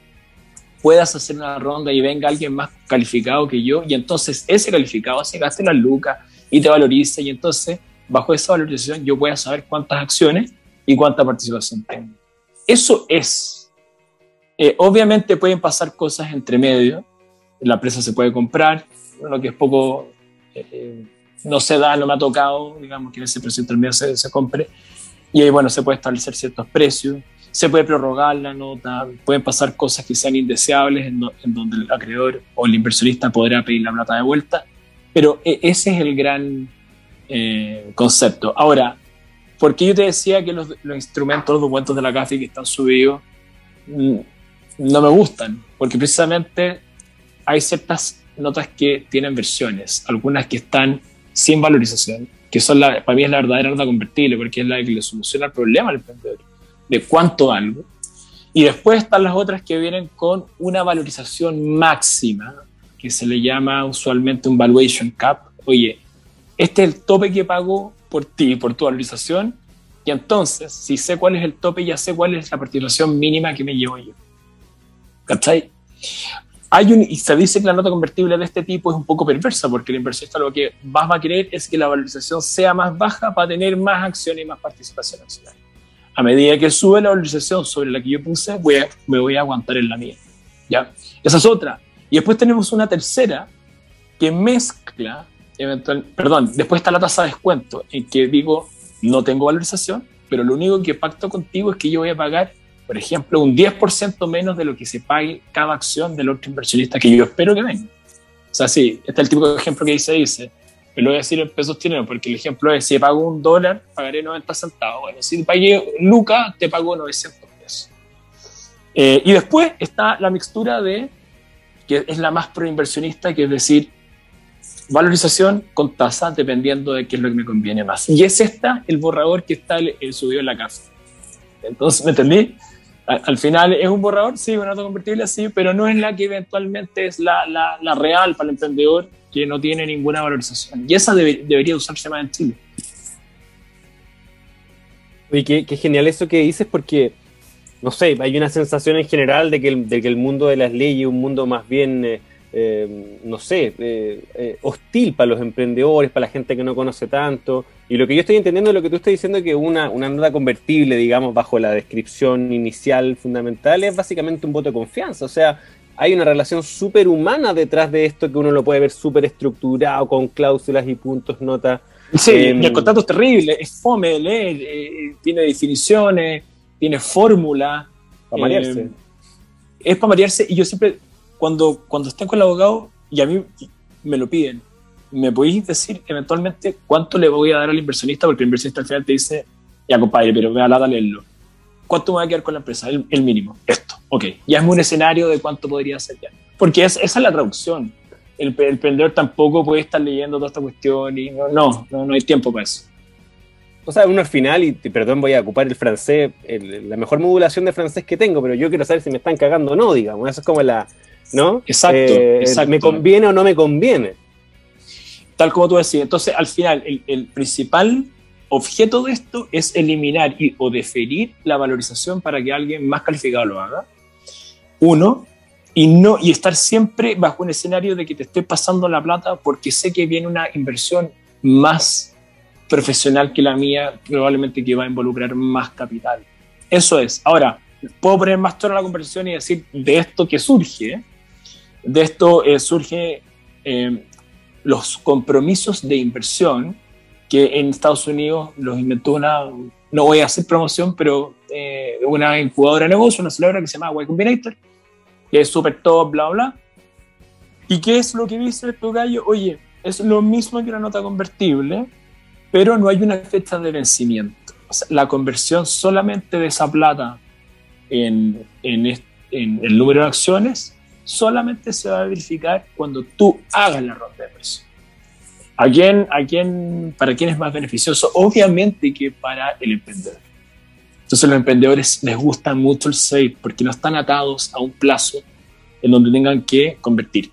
[SPEAKER 3] puedas hacer una ronda y venga alguien más calificado que yo y entonces ese calificado se gaste las lucas y te valorice y entonces bajo esa valorización yo voy a saber cuántas acciones y cuánta participación tengo. Eso es. Eh, obviamente pueden pasar cosas entre medio, la empresa se puede comprar, lo que es poco, eh, no se da, no me ha tocado, digamos que en ese precio intermedio se, se compre, y ahí bueno, se puede establecer ciertos precios, se puede prorrogar la nota, pueden pasar cosas que sean indeseables en, donde el acreedor o el inversionista podrá pedir la plata de vuelta, pero e, ese es el gran eh, concepto. Ahora, ¿por qué yo te decía que los, instrumentos, los documentos de la CAFI que están subidos mm, no me gustan? Porque precisamente hay ciertas notas que tienen versiones, algunas que están sin valorización, que son la, para mí es la verdadera nota convertible, porque es la que le soluciona el problema al emprendedor de cuánto algo. Y después están las otras que vienen con una valorización máxima, que se le llama usualmente un valuation cap. Oye, este es el tope que pago por ti, por tu valorización, y entonces, si sé cuál es el tope, ya sé cuál es la participación mínima que me llevo yo. ¿Cachai? Hay un, se dice que la nota convertible de este tipo es un poco perversa, porque el inversionista lo que más va a querer es que la valorización sea más baja para tener más acciones y más participación accionaria a medida que sube la valorización sobre la que yo puse, voy me voy a aguantar en la mía. ¿ya? Esa es otra. Y después tenemos una tercera que mezcla, eventual, perdón, después está la tasa de descuento, en que digo, no tengo valorización, pero lo único que pacto contigo es que yo voy a pagar, por ejemplo, un 10% menos de lo que se pague cada acción del otro inversionista que yo espero que venga. O sea, sí, este es el de ejemplo que dice, dice, pero lo voy a decir en pesos chilenos, porque el ejemplo es, si pago un dólar, pagaré 90 centavos. Bueno, si pagué Luca, te pago 900 pesos. Eh, y después está la mixtura de, que es la más proinversionista, que es decir, valorización con tasa dependiendo de qué es lo que me conviene más. Y es esta el borrador que está el, subido en la casa. Entonces, ¿me entendí? Al, final es un borrador, sí, una nota convertible, sí, pero no es la que eventualmente es la, la, la real para el emprendedor que no tiene ninguna valorización. Y esa debería usarse más en Chile.
[SPEAKER 2] Oye, qué, qué, genial eso que dices, porque, no sé, hay una sensación en general de que el, que el mundo de las leyes es un mundo más bien, eh, eh, no sé, eh, hostil para los emprendedores, para la gente que no conoce tanto. Y lo que yo estoy entendiendo es lo que tú estás diciendo, que una, una nota convertible, digamos, bajo la descripción inicial fundamental, es básicamente un voto de confianza. O sea, hay una relación súper humana detrás de esto que uno lo puede ver súper estructurado, con cláusulas y puntos, notas.
[SPEAKER 3] Sí, em, el contrato es terrible, es fome leer, eh, tiene definiciones, tiene fórmula.
[SPEAKER 2] Para marearse.
[SPEAKER 3] Em, es para marearse y yo siempre, cuando, cuando estén con el abogado, y a mí me lo piden, ¿me podéis decir eventualmente cuánto le voy a dar al inversionista? Porque el inversionista al final te dice, ya compadre, pero me da lata leerlo. ¿Cuánto me va a quedar con la empresa? El, el mínimo, esto, ok. Ya es un escenario de cuánto podría ser ya. Porque esa es la traducción el, el emprendedor tampoco puede estar leyendo toda esta cuestión y no, no, no, hay tiempo para eso.
[SPEAKER 2] O sea, uno al final, y perdón, voy a ocupar el francés, la mejor modulación de francés que tengo, pero yo quiero saber si me están cagando o no, digamos. Eso es como la. ¿No?
[SPEAKER 3] Exacto,
[SPEAKER 2] eh, ¿Me conviene o no me conviene?
[SPEAKER 3] Tal como tú decías. Entonces, al final, el, el principal objeto de esto es eliminar y, o deferir la valorización para que alguien más calificado lo haga. Uno, y, no, y estar siempre bajo un escenario de que te estoy pasando la plata porque sé que viene una inversión más profesional que la mía, probablemente que va a involucrar más capital. Eso es. Ahora, puedo poner más tono a la conversación y decir de esto que surge, de esto eh, surge eh, los compromisos de inversión que en Estados Unidos los inventó una, no voy a hacer promoción, pero eh, una incubadora de negocio, una celebra que se llama Y Combinator, que es súper top, bla, bla. ¿Y qué es lo que dice el gallo? Oye, es lo mismo que una nota convertible, pero no hay una fecha de vencimiento. la conversión solamente de esa plata en, en, en, el número de acciones solamente se va a verificar cuando tú hagas la ronda de inversión. ¿A quién, a quién, ¿Para quién es más beneficioso? Obviamente que para el emprendedor. Entonces los emprendedores les gusta mucho el SAFE porque no están atados a un plazo en donde tengan que convertir.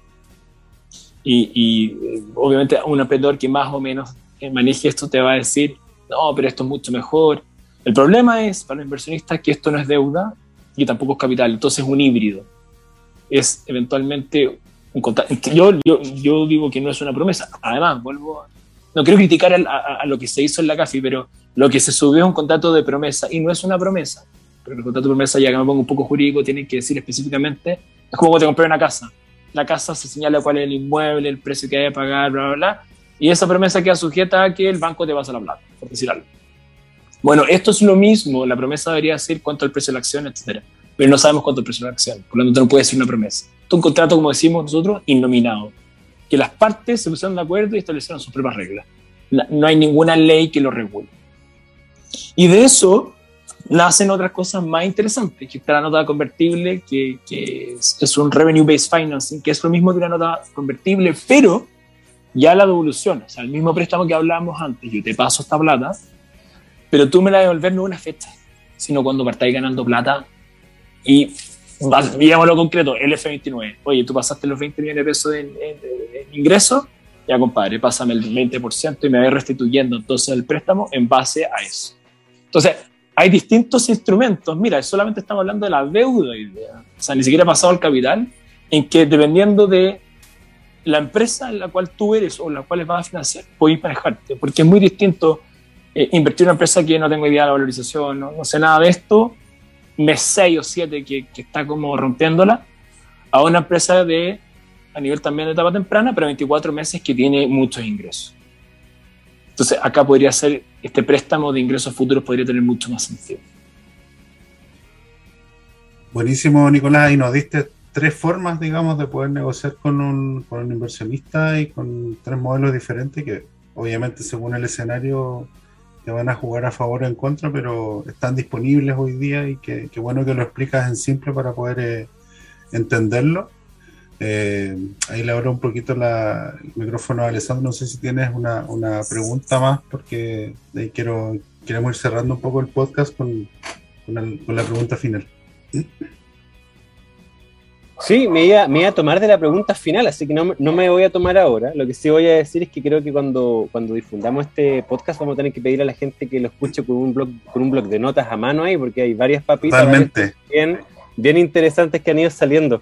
[SPEAKER 3] Y, y obviamente un emprendedor que más o menos maneje esto te va a decir, no, pero esto es mucho mejor. El problema es para los inversionistas que esto no es deuda y tampoco es capital, entonces es un híbrido. Es eventualmente un yo, yo, yo digo que no es una promesa. Además, vuelvo, no quiero criticar a, a lo que se hizo en la CAFI, pero lo que se subió es un contrato de promesa y no es una promesa. Pero el contrato de promesa, ya que me pongo un poco jurídico, tiene que decir específicamente, es como cuando te compré una casa. La casa se señala cuál es el inmueble, el precio que hay que pagar, bla, bla, bla. Y esa promesa queda sujeta a que el banco te pasa la plata, por decir algo. Bueno, esto es lo mismo. La promesa debería decir cuánto es el precio de la acción, etc. Pero no sabemos cuánto es el precio de la acción. Por lo tanto, no puede ser una promesa. Es un contrato, como decimos nosotros, innominado. Que las partes se pusieron de acuerdo y establecieron sus propias reglas. No hay ninguna ley que lo regule. Y de eso nacen otras cosas más interesantes, que está la nota convertible, que, es, un revenue-based financing, que es lo mismo que una nota convertible, pero ya la devolución, o sea, el mismo préstamo que hablábamos antes, yo te paso esta plata, pero tú me la devolver no una fecha, sino cuando partáis ganando plata y, digámoslo concreto, el F29, oye, tú pasaste los 20 millones de pesos en, en ingresos, ya compadre, pásame el 20% y me voy restituyendo entonces el préstamo en base a eso. Entonces, hay distintos instrumentos. Mira, solamente estamos hablando de la deuda, o sea, ni siquiera ha pasado al capital, en que dependiendo de la empresa en la cual tú eres o la cual vas a financiar, puedes manejarte, porque es muy distinto eh, invertir en una empresa que no tengo idea de la valorización, no, sé nada de esto, mes 6 o 7 que, que, está como rompiéndola, a una empresa de a nivel también de etapa temprana, pero 24 meses que tiene muchos ingresos. Entonces, acá podría ser, este préstamo de ingresos futuros podría tener mucho más sentido.
[SPEAKER 1] Buenísimo, Nicolás, y nos diste tres formas, digamos, de poder negociar con un, con un inversionista y con tres modelos diferentes que obviamente según el escenario que van a jugar a favor o en contra, pero están disponibles hoy día y que, bueno que lo explicas en simple para poder eh, entenderlo. Eh, ahí le abro un poquito la, el micrófono a Alessandro, no sé si tienes una, una pregunta más, porque ahí quiero, queremos ir cerrando un poco el podcast con, con, la pregunta final.
[SPEAKER 2] Sí, me iba, me a tomar de la pregunta final, así que no, no, me voy a tomar ahora. Lo que sí voy a decir es que creo que cuando, cuando difundamos este podcast vamos a tener que pedir a la gente que lo escuche con un blog, con un blog de notas a mano ahí, porque hay varias papitas bien, bien interesantes que han ido saliendo.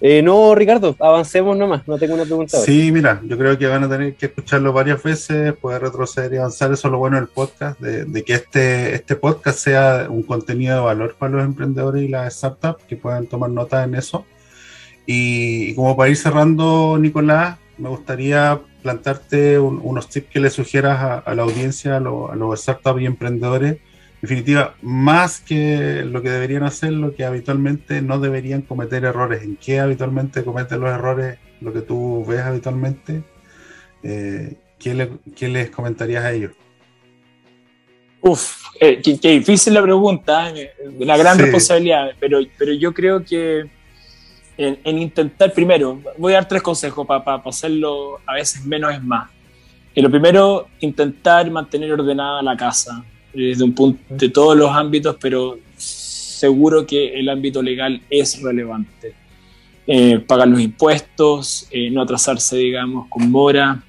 [SPEAKER 2] Eh, no, Ricardo, avancemos nomás, no tengo una pregunta.
[SPEAKER 1] Sí, mira, yo creo que van a tener que escucharlo varias veces, poder retroceder y avanzar, eso es lo bueno del podcast, de, que este, este podcast sea un contenido de valor para los emprendedores y las startups, que puedan tomar nota en eso. Y, como para ir cerrando, Nicolás, me gustaría plantarte unos tips que le sugieras a, la audiencia, a, a los startups y emprendedores, definitiva, más que lo que deberían hacer, lo que habitualmente no deberían cometer errores. ¿En qué habitualmente cometen los errores? Lo que tú ves habitualmente. Eh, ¿qué, les comentarías a ellos?
[SPEAKER 3] Uf, eh, qué, difícil la pregunta, eh, una gran responsabilidad, pero, pero yo creo que en, intentar, primero, voy a dar tres consejos para hacerlo a veces menos es más. Y lo primero, intentar mantener ordenada la casa, desde un punto de todos los ámbitos, pero seguro que el ámbito legal es relevante. Eh, pagar los impuestos, eh, no atrasarse, digamos, con mora,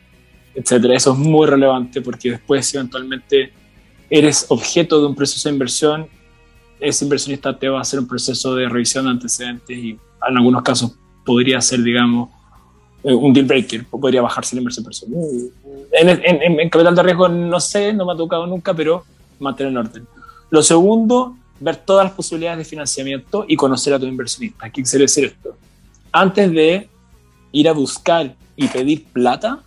[SPEAKER 3] etcétera. Eso es muy relevante porque después, si eventualmente eres objeto de un proceso de inversión, ese inversionista te va a hacer un proceso de revisión de antecedentes y en algunos casos podría ser, digamos, eh, un deal breaker, podría bajarse la inversión personal. En, en, en, capital de riesgo no sé, no me ha tocado nunca, pero mantener en orden. Lo segundo, ver todas las posibilidades de financiamiento y conocer a tu inversionista. ¿Qué quiere decir esto? Antes de ir a buscar y pedir plata,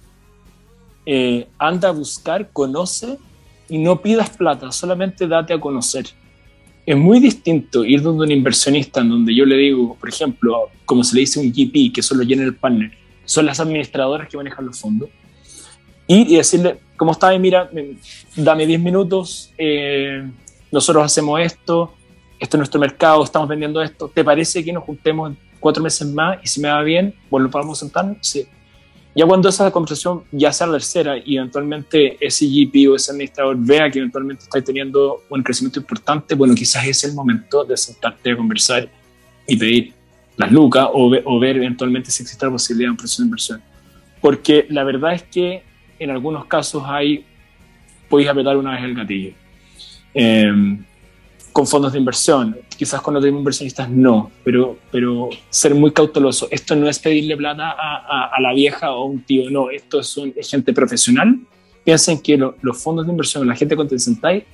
[SPEAKER 3] eh, anda a buscar, conoce y no pidas plata, solamente date a conocer. Es muy distinto ir donde un inversionista, en donde yo le digo, por ejemplo, como se le dice un GP, que son los general partner, son las administradoras que manejan los fondos, y decirle, ¿cómo está? Mira, dame 10 minutos, eh, nosotros hacemos esto, esto es nuestro mercado, estamos vendiendo esto, ¿te parece que nos juntemos cuatro meses más y si me va bien, bueno, podemos sentar? Sí. Ya cuando esa conversación ya sea la tercera y eventualmente ese GP o ese administrador vea que eventualmente está teniendo un crecimiento importante, bueno, quizás es el momento de sentarte a conversar y pedir las lucas o, o ver eventualmente si existe la posibilidad de un proceso de inversión. Porque la verdad es que en algunos casos hay, podéis apretar una vez el gatillo. Em, con fondos de inversión, quizás con otros inversionistas no, pero, pero ser muy cauteloso. Esto no es pedirle plata a, a, la vieja o a un tío, no, esto es, un, gente profesional. Piensen que los fondos de inversión, la gente con Tencentay,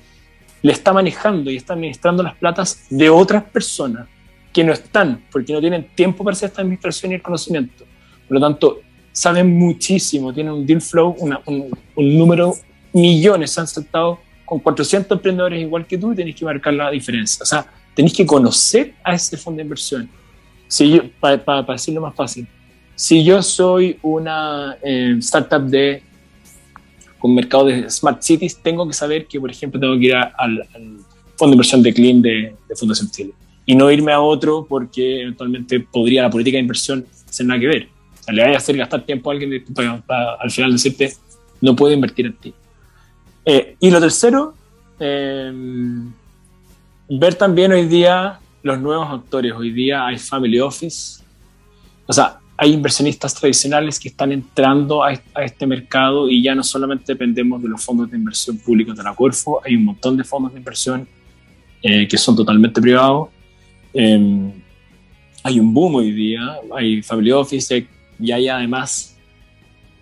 [SPEAKER 3] le está manejando y está administrando las platas de otras personas que no están, porque no tienen tiempo para hacer esta administración y el conocimiento. Por lo tanto, saben muchísimo, tienen un deal flow, un, número, millones, se han sentado con 400 emprendedores igual que tú y tenéis que marcar la diferencia. O sea, tenéis que conocer a ese fondo de inversión. Si yo, para, decirlo más fácil, si yo soy una eh, startup de con mercado de Smart Cities, tengo que saber que, por ejemplo, tengo que ir al, fondo de inversión de Clean de, de Fundación Chile y no irme a otro porque eventualmente podría la política de inversión ser nada que ver le vaya a hacer gastar tiempo a alguien para, al final decirte, no puedo invertir en ti. Eh, y lo tercero, eh, ver también hoy día los nuevos actores. Hoy día hay family office, o sea, hay inversionistas tradicionales que están entrando a, este mercado y ya no solamente dependemos de los fondos de inversión públicos de la Corfo, hay un montón de fondos de inversión eh, que son totalmente privados. hay un boom hoy día, hay family office, y hay además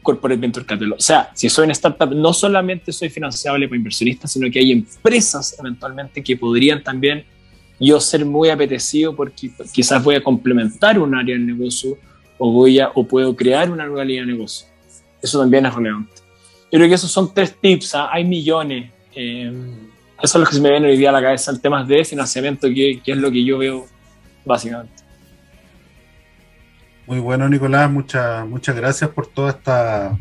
[SPEAKER 3] corporate venture capital. O sea, si soy una startup, no solamente soy financiable por inversionistas, sino que hay empresas eventualmente que podrían también yo ser muy apetecido porque quizás voy a complementar un área del negocio o, voy a, o puedo crear una nueva línea de negocio. Eso también es relevante. Yo creo que esos son tres tips, ¿ah? hay millones. Eh, eso es lo que se me viene hoy día a la cabeza, el tema de financiamiento, que, que es lo que yo veo básicamente.
[SPEAKER 1] Muy bueno, Nicolás. Muchas, muchas gracias por todo esta,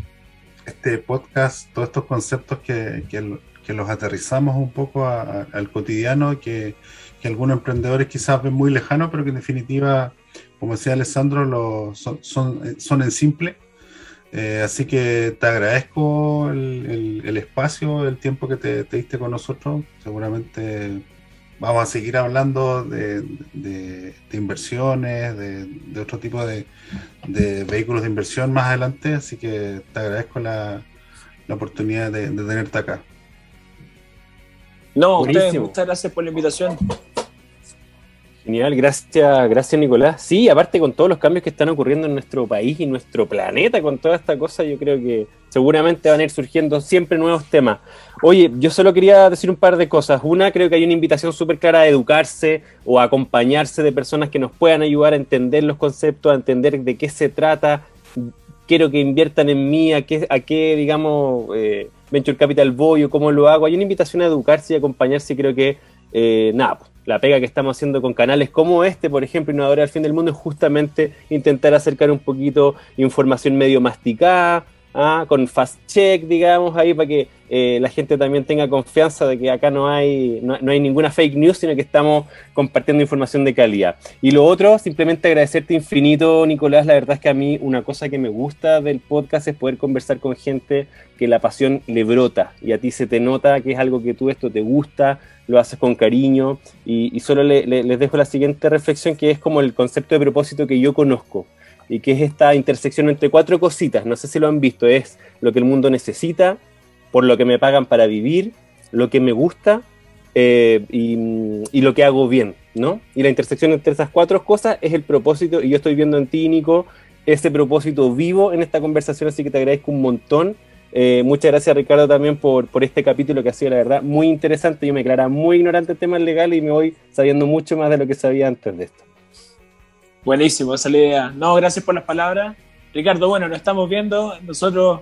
[SPEAKER 1] este podcast, todos estos conceptos que, que los aterrizamos un poco al cotidiano, que, que, algunos emprendedores quizás ven muy lejanos, pero que en definitiva, como decía Alessandro, lo, son, son, son en simple. Eh, así que te agradezco el, el, espacio, el tiempo que te, te, diste con nosotros. Seguramente vamos a seguir hablando de, de, de inversiones, de, otro tipo de, vehículos de inversión más adelante. Así que te agradezco la, la oportunidad de, tenerte acá.
[SPEAKER 3] No, ustedes, muchas gracias por la invitación.
[SPEAKER 2] Genial, gracias, gracias Nicolás. Sí, aparte con todos los cambios que están ocurriendo en nuestro país y nuestro planeta, con toda esta cosa, yo creo que seguramente van a ir surgiendo siempre nuevos temas. Oye, yo solo quería decir un par de cosas. Una, creo que hay una invitación súper clara a educarse o a acompañarse de personas que nos puedan ayudar a entender los conceptos, a entender de qué se trata. Quiero que inviertan en mí, a qué, a qué digamos, eh, Venture Capital voy o cómo lo hago. Hay una invitación a educarse y acompañarse, creo que, eh, nada, la pega que estamos haciendo con canales como este, por ejemplo, Innovadores al Fin del Mundo, es justamente intentar acercar un poquito información medio masticada, ¿ah? con fast check, digamos, ahí para que eh, la gente también tenga confianza de que acá no hay, no, hay ninguna fake news, sino que estamos compartiendo información de calidad. Y lo otro, simplemente agradecerte infinito, Nicolás. La verdad es que a mí una cosa que me gusta del podcast es poder conversar con gente que la pasión le brota y a ti se te nota que es algo que tú esto te gusta, lo haces con cariño y, solo les dejo la siguiente reflexión que es como el concepto de propósito que yo conozco y que es esta intersección entre cuatro cositas, no sé si lo han visto, es lo que el mundo necesita, por lo que me pagan para vivir, lo que me gusta eh, y, lo que hago bien, ¿no? Y la intersección entre esas cuatro cosas es el propósito, y yo estoy viendo en ti, Nico, ese propósito vivo en esta conversación, así que te agradezco un montón. Eh, muchas gracias Ricardo también por, por este capítulo que ha sido la verdad muy interesante. Yo me declara muy ignorante en temas legales y me voy sabiendo mucho más de lo que sabía antes de esto.
[SPEAKER 3] Buenísimo, esa es la idea. No, gracias por las palabras. Ricardo, bueno, nos estamos viendo. Nosotros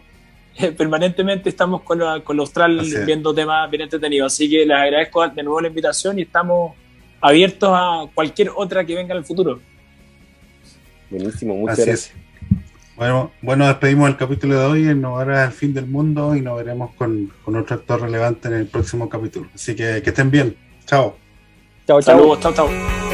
[SPEAKER 3] eh, permanentemente estamos con, con los Austral viendo temas bien entretenidos. Así que les agradezco de nuevo la invitación y estamos abiertos a cualquier otra que venga en el futuro.
[SPEAKER 2] Buenísimo, muchas gracias.
[SPEAKER 1] Bueno, bueno, despedimos el capítulo de hoy, nos verá el fin del mundo y nos veremos con, con otro actor relevante en el próximo capítulo. Así que que estén bien. Chao.
[SPEAKER 3] Chao, chao. chao, chao.